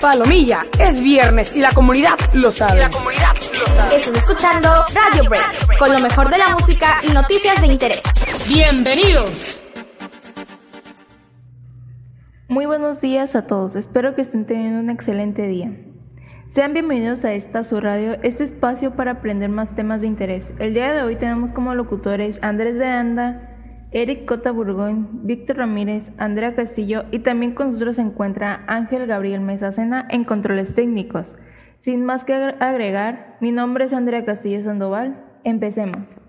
Palomilla, es viernes y la comunidad lo sabe. la comunidad lo sabe. Estás escuchando Radio Break, con lo mejor de la música y noticias de interés. Bienvenidos. Muy buenos días a todos, espero que estén teniendo un excelente día. Sean bienvenidos a esta su radio, este espacio para aprender más temas de interés. El día de hoy tenemos como locutores Andrés de Anda, Eric Cota Burgoyne, Víctor Ramírez, Andrea Castillo y también con nosotros se encuentra Ángel Gabriel Mesacena en controles técnicos. Sin más que agregar, mi nombre es Andrea Castillo Sandoval. Empecemos.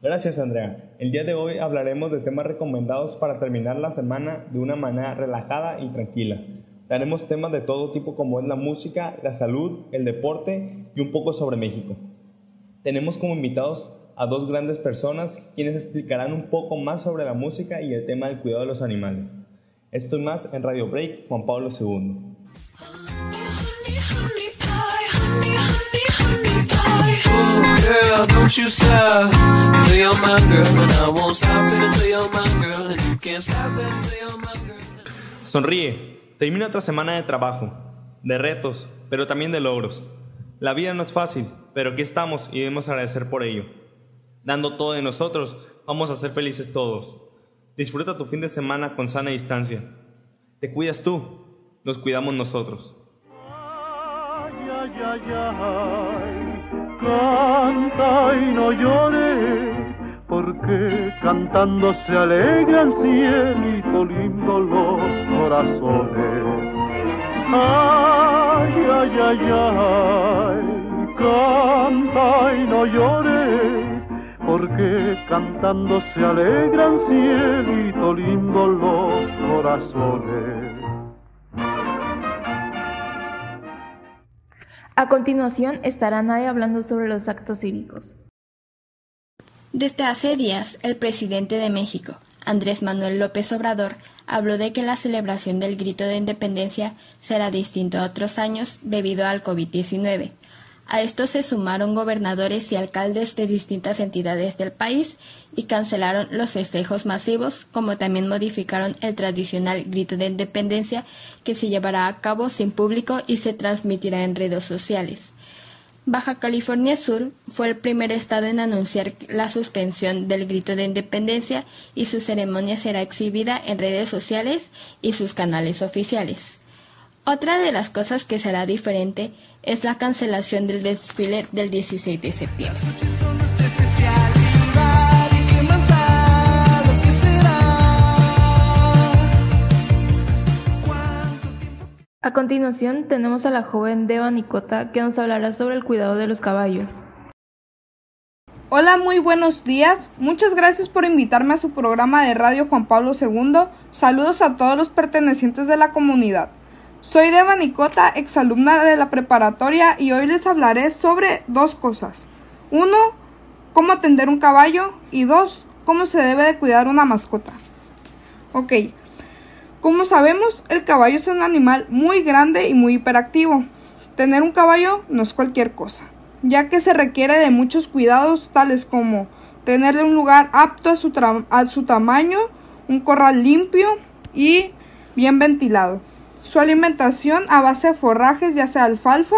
Gracias Andrea. El día de hoy hablaremos de temas recomendados para terminar la semana de una manera relajada y tranquila. Daremos temas de todo tipo como es la música, la salud, el deporte y un poco sobre México. Tenemos como invitados a dos grandes personas quienes explicarán un poco más sobre la música y el tema del cuidado de los animales. Esto y más en Radio Break Juan Pablo II. Sonríe. Termina otra semana de trabajo, de retos, pero también de logros. La vida no es fácil, pero aquí estamos y debemos agradecer por ello. Dando todo de nosotros, vamos a ser felices todos. Disfruta tu fin de semana con sana distancia. Te cuidas tú, nos cuidamos nosotros. Ay, ay, ay, ay, canta y no llores, porque cantando se alegran cielito lindo los corazones. Ay, ay, ay, ay, canta y no llores, porque cantando se alegran cielito lindo los corazones. A continuación estará Nadia hablando sobre los actos cívicos. Desde hace días, el presidente de México, Andrés Manuel López Obrador, habló de que la celebración del grito de independencia será distinto a otros años debido al COVID-19. A esto se sumaron gobernadores y alcaldes de distintas entidades del país y cancelaron los festejos masivos, como también modificaron el tradicional grito de independencia que se llevará a cabo sin público y se transmitirá en redes sociales. Baja California Sur fue el primer estado en anunciar la suspensión del grito de independencia y su ceremonia será exhibida en redes sociales y sus canales oficiales. Otra de las cosas que será diferente es la cancelación del desfile del 16 de septiembre. A continuación tenemos a la joven Deva Nicota que nos hablará sobre el cuidado de los caballos. Hola, muy buenos días. Muchas gracias por invitarme a su programa de radio Juan Pablo II. Saludos a todos los pertenecientes de la comunidad. Soy Deva Nicota, exalumna de la preparatoria y hoy les hablaré sobre dos cosas. Uno, cómo atender un caballo y dos, cómo se debe de cuidar una mascota. Ok, como sabemos, el caballo es un animal muy grande y muy hiperactivo. Tener un caballo no es cualquier cosa, ya que se requiere de muchos cuidados tales como tenerle un lugar apto a su tamaño, un corral limpio y bien ventilado. Su alimentación a base de forrajes, ya sea alfalfa,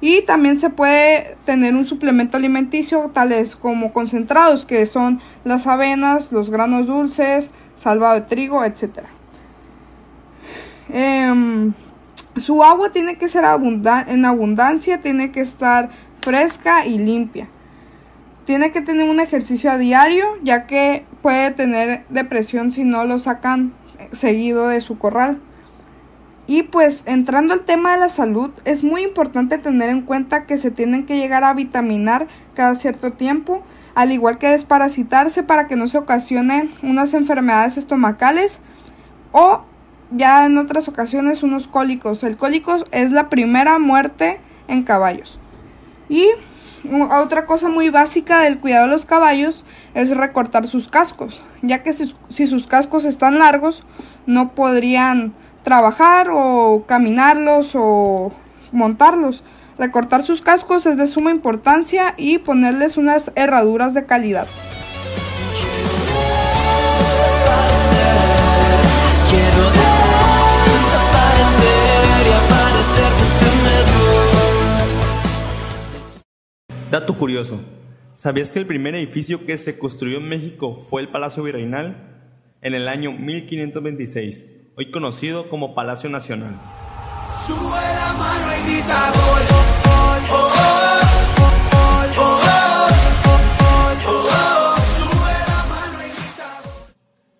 y también se puede tener un suplemento alimenticio tales como concentrados, que son las avenas, los granos dulces, salvado de trigo, etc. Em, su agua tiene que ser en abundancia, tiene que estar fresca y limpia. Tiene que tener un ejercicio a diario, ya que puede tener depresión si no lo sacan seguido de su corral. Y pues entrando al tema de la salud, es muy importante tener en cuenta que se tienen que llegar a vitaminar cada cierto tiempo, al igual que desparasitarse para que no se ocasionen unas enfermedades estomacales o ya en otras ocasiones unos cólicos. El cólico es la primera muerte en caballos. Y otra cosa muy básica del cuidado de los caballos es recortar sus cascos, ya que si, si sus cascos están largos no podrían trabajar o caminarlos o montarlos. Recortar sus cascos es de suma importancia y ponerles unas herraduras de calidad. Dato curioso. ¿Sabías que el primer edificio que se construyó en México fue el Palacio Virreinal en el año 1526? Hoy conocido como Palacio Nacional.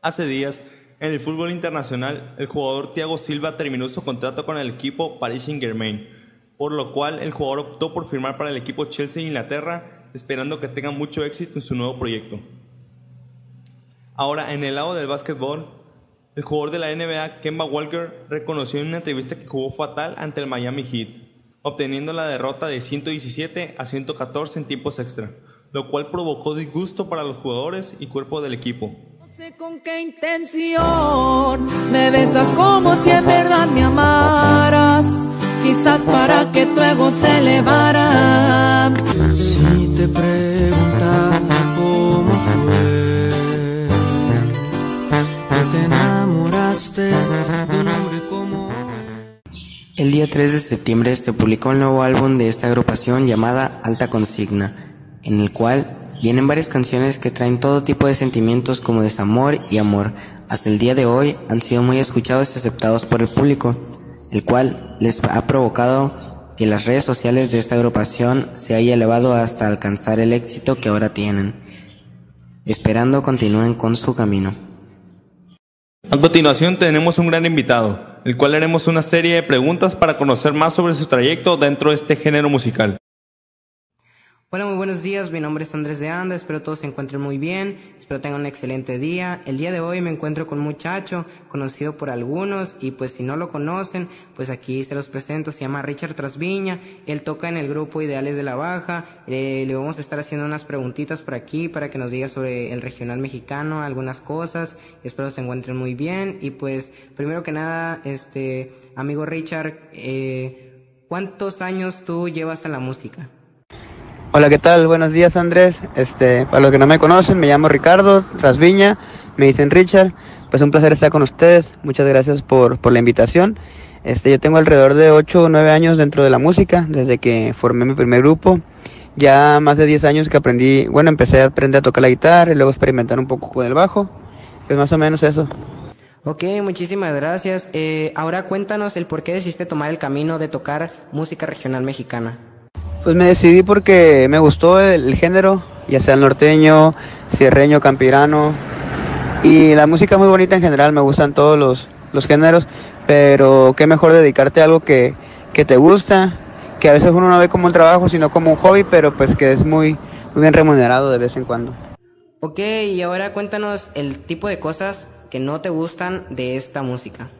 Hace días, en el fútbol internacional, el jugador Thiago Silva terminó su contrato con el equipo Paris Saint-Germain, por lo cual el jugador optó por firmar para el equipo Chelsea Inglaterra, esperando que tenga mucho éxito en su nuevo proyecto. Ahora, en el lado del básquetbol, el jugador de la NBA, Kemba Walker, reconoció en una entrevista que jugó fatal ante el Miami Heat, obteniendo la derrota de 117 a 114 en tiempos extra, lo cual provocó disgusto para los jugadores y cuerpo del equipo. No sé con qué intención me besas como si en verdad me amaras. Quizás para que tu ego se elevara. Si te un como El día 3 de septiembre se publicó el nuevo álbum de esta agrupación llamada Alta Consigna, en el cual vienen varias canciones que traen todo tipo de sentimientos como desamor y amor. Hasta el día de hoy han sido muy escuchados y aceptados por el público, el cual les ha provocado que las redes sociales de esta agrupación se haya elevado hasta alcanzar el éxito que ahora tienen, esperando continúen con su camino. A continuación tenemos un gran invitado, el cual haremos una serie de preguntas para conocer más sobre su trayecto dentro de este género musical. Hola, muy buenos días. Mi nombre es Andrés de Anda. Espero todos se encuentren muy bien. Espero tengan un excelente día. El día de hoy me encuentro con un muchacho conocido por algunos y pues si no lo conocen, pues aquí se los presento. Se llama Richard Trasviña. Él toca en el grupo Ideales de la Baja. Eh, le vamos a estar haciendo unas preguntitas por aquí para que nos diga sobre el regional mexicano, algunas cosas. Espero se encuentren muy bien. Y pues primero que nada, este amigo Richard, eh, ¿cuántos años tú llevas a la música? Hola, ¿qué tal? Buenos días, Andrés. Este, para los que no me conocen, me llamo Ricardo Rasviña, me dicen Richard. Pues un placer estar con ustedes. Muchas gracias por, por la invitación. Este, yo tengo alrededor de 8 o 9 años dentro de la música, desde que formé mi primer grupo. Ya más de 10 años que aprendí, bueno, empecé a aprender a tocar la guitarra y luego experimentar un poco con el bajo. Pues más o menos eso. Ok, muchísimas gracias. Eh, ahora cuéntanos el por qué decidiste tomar el camino de tocar música regional mexicana. Pues me decidí porque me gustó el, género, ya sea el norteño, sierreño, campirano. Y la música muy bonita en general, me gustan todos los, los géneros, pero qué mejor dedicarte a algo que, que te gusta, que a veces uno no ve como un trabajo, sino como un hobby, pero pues que es muy, muy bien remunerado de vez en cuando. Ok, y ahora cuéntanos el tipo de cosas que no te gustan de esta música.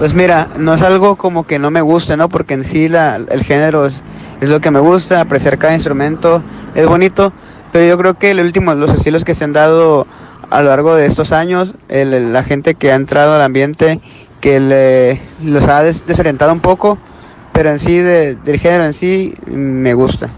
Pues mira, no es algo como que no me guste, ¿no? Porque en sí la, el género es, lo que me gusta, apreciar cada instrumento es bonito, pero yo creo que el último, los estilos que se han dado a lo largo de estos años, el- la gente que ha entrado al ambiente, que le, los ha des- desorientado un poco, pero en sí, de- del género en sí, me gusta.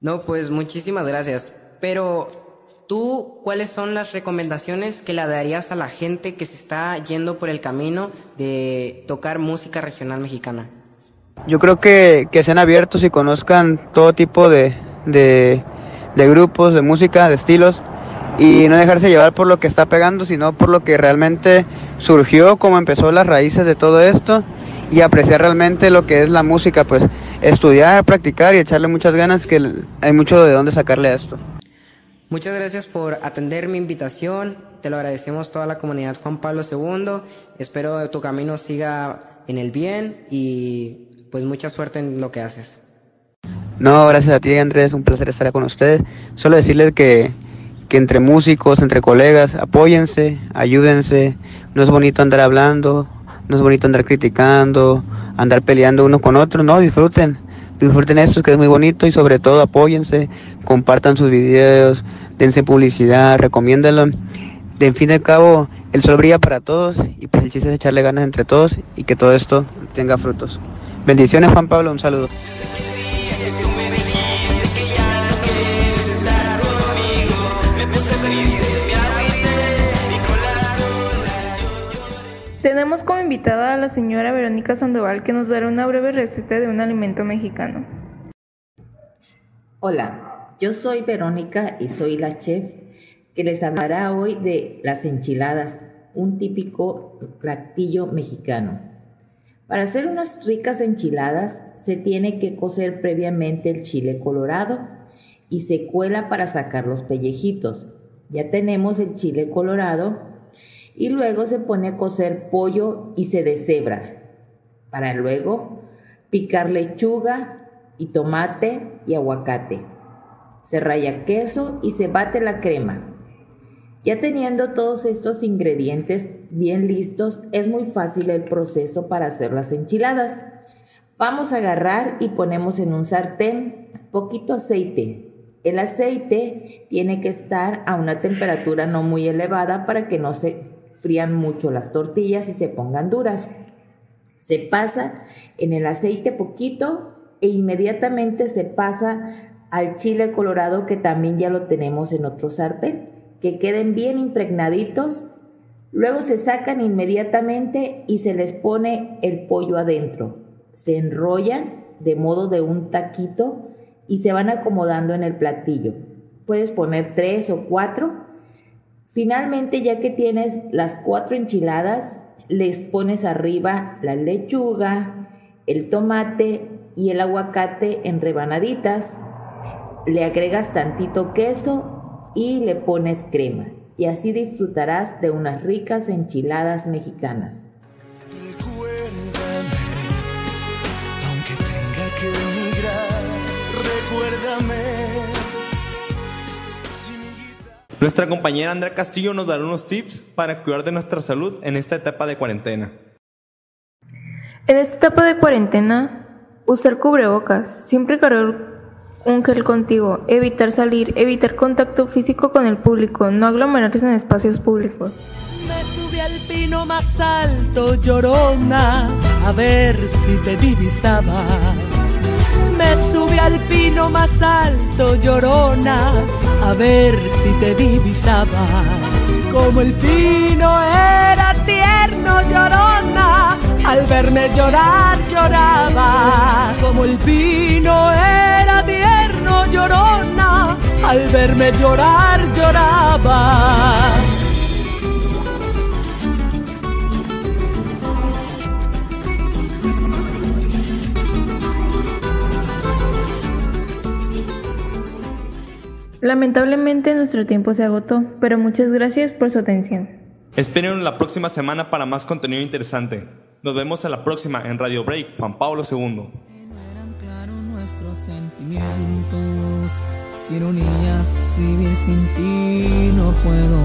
No, pues muchísimas gracias. Pero tú, ¿cuáles son las recomendaciones que le darías a la gente que se está yendo por el camino de tocar música regional mexicana? Yo creo que, que sean abiertos y conozcan todo tipo de, de, de grupos, de música, de estilos, y no dejarse llevar por lo que está pegando, sino por lo que realmente surgió, cómo empezó las raíces de todo esto, y apreciar realmente lo que es la música, pues estudiar, practicar y echarle muchas ganas, que hay mucho de dónde sacarle a esto. Muchas gracias por atender mi invitación. Te lo agradecemos toda la comunidad Juan Pablo II. Espero tu camino siga en el bien y pues mucha suerte en lo que haces. No, gracias a ti Andrés, un placer estar con ustedes. Solo decirles que, que entre músicos, entre colegas, apóyense, ayúdense. No es bonito andar hablando, no es bonito andar criticando, andar peleando uno con otro. No, disfruten, disfruten esto que es muy bonito y sobre todo apóyense, compartan sus videos, dense publicidad, recomiéndenlo. De en fin de cabo, el sol brilla para todos y pues el chiste echarle ganas entre todos y que todo esto tenga frutos. Bendiciones Juan Pablo, un saludo. Tenemos como invitada a la señora Verónica Sandoval que nos dará una breve receta de un alimento mexicano. Hola, yo soy Verónica y soy la chef que les hablará hoy de las enchiladas, un típico platillo mexicano. Para hacer unas ricas enchiladas se tiene que cocer previamente el chile colorado y se cuela para sacar los pellejitos. Ya tenemos el chile colorado y luego se pone a cocer pollo y se deshebra para luego picar lechuga y tomate y aguacate. Se raya queso y se bate la crema. Ya teniendo todos estos ingredientes bien listos, es muy fácil el proceso para hacer las enchiladas. Vamos a agarrar y ponemos en un sartén poquito aceite. El aceite tiene que estar a una temperatura no muy elevada para que no se frían mucho las tortillas y se pongan duras. Se pasa en el aceite poquito e inmediatamente se pasa al chile colorado que también ya lo tenemos en otro sartén que queden bien impregnaditos. Luego se sacan inmediatamente y se les pone el pollo adentro. Se enrollan de modo de un taquito y se van acomodando en el platillo. Puedes poner tres o cuatro. Finalmente, ya que tienes las cuatro enchiladas, les pones arriba la lechuga, el tomate y el aguacate en rebanaditas. Le agregas tantito queso y le pones crema y así disfrutarás de unas ricas enchiladas mexicanas. Recuérdame, aunque tenga que emigrar, recuérdame. Nuestra compañera Andrea Castillo nos dará unos tips para cuidar de nuestra salud en esta etapa de cuarentena. En esta etapa de cuarentena, usar cubrebocas, siempre cargar un gel contigo, evitar salir, evitar contacto físico con el público, no aglomerarse en espacios públicos. Me subí al pino más alto, llorona, a ver si te divisaba. Me subí al pino más alto, llorona, a ver si te divisaba. Como el pino era tierno, llorona, al verme llorar lloraba. Como el pino era tierno, llorona, al verme llorar lloraba. Lamentablemente nuestro tiempo se agotó, pero muchas gracias por su atención. Esperen la próxima semana para más contenido interesante. Nos vemos en la próxima en Radio Break, Juan Pablo II. nuestros sentimientos. Ironía, si vivir sin ti no puedo.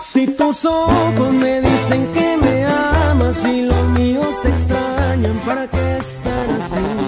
Si tus ojos me dicen que me amas y los míos te extrañan, ¿para qué estar así?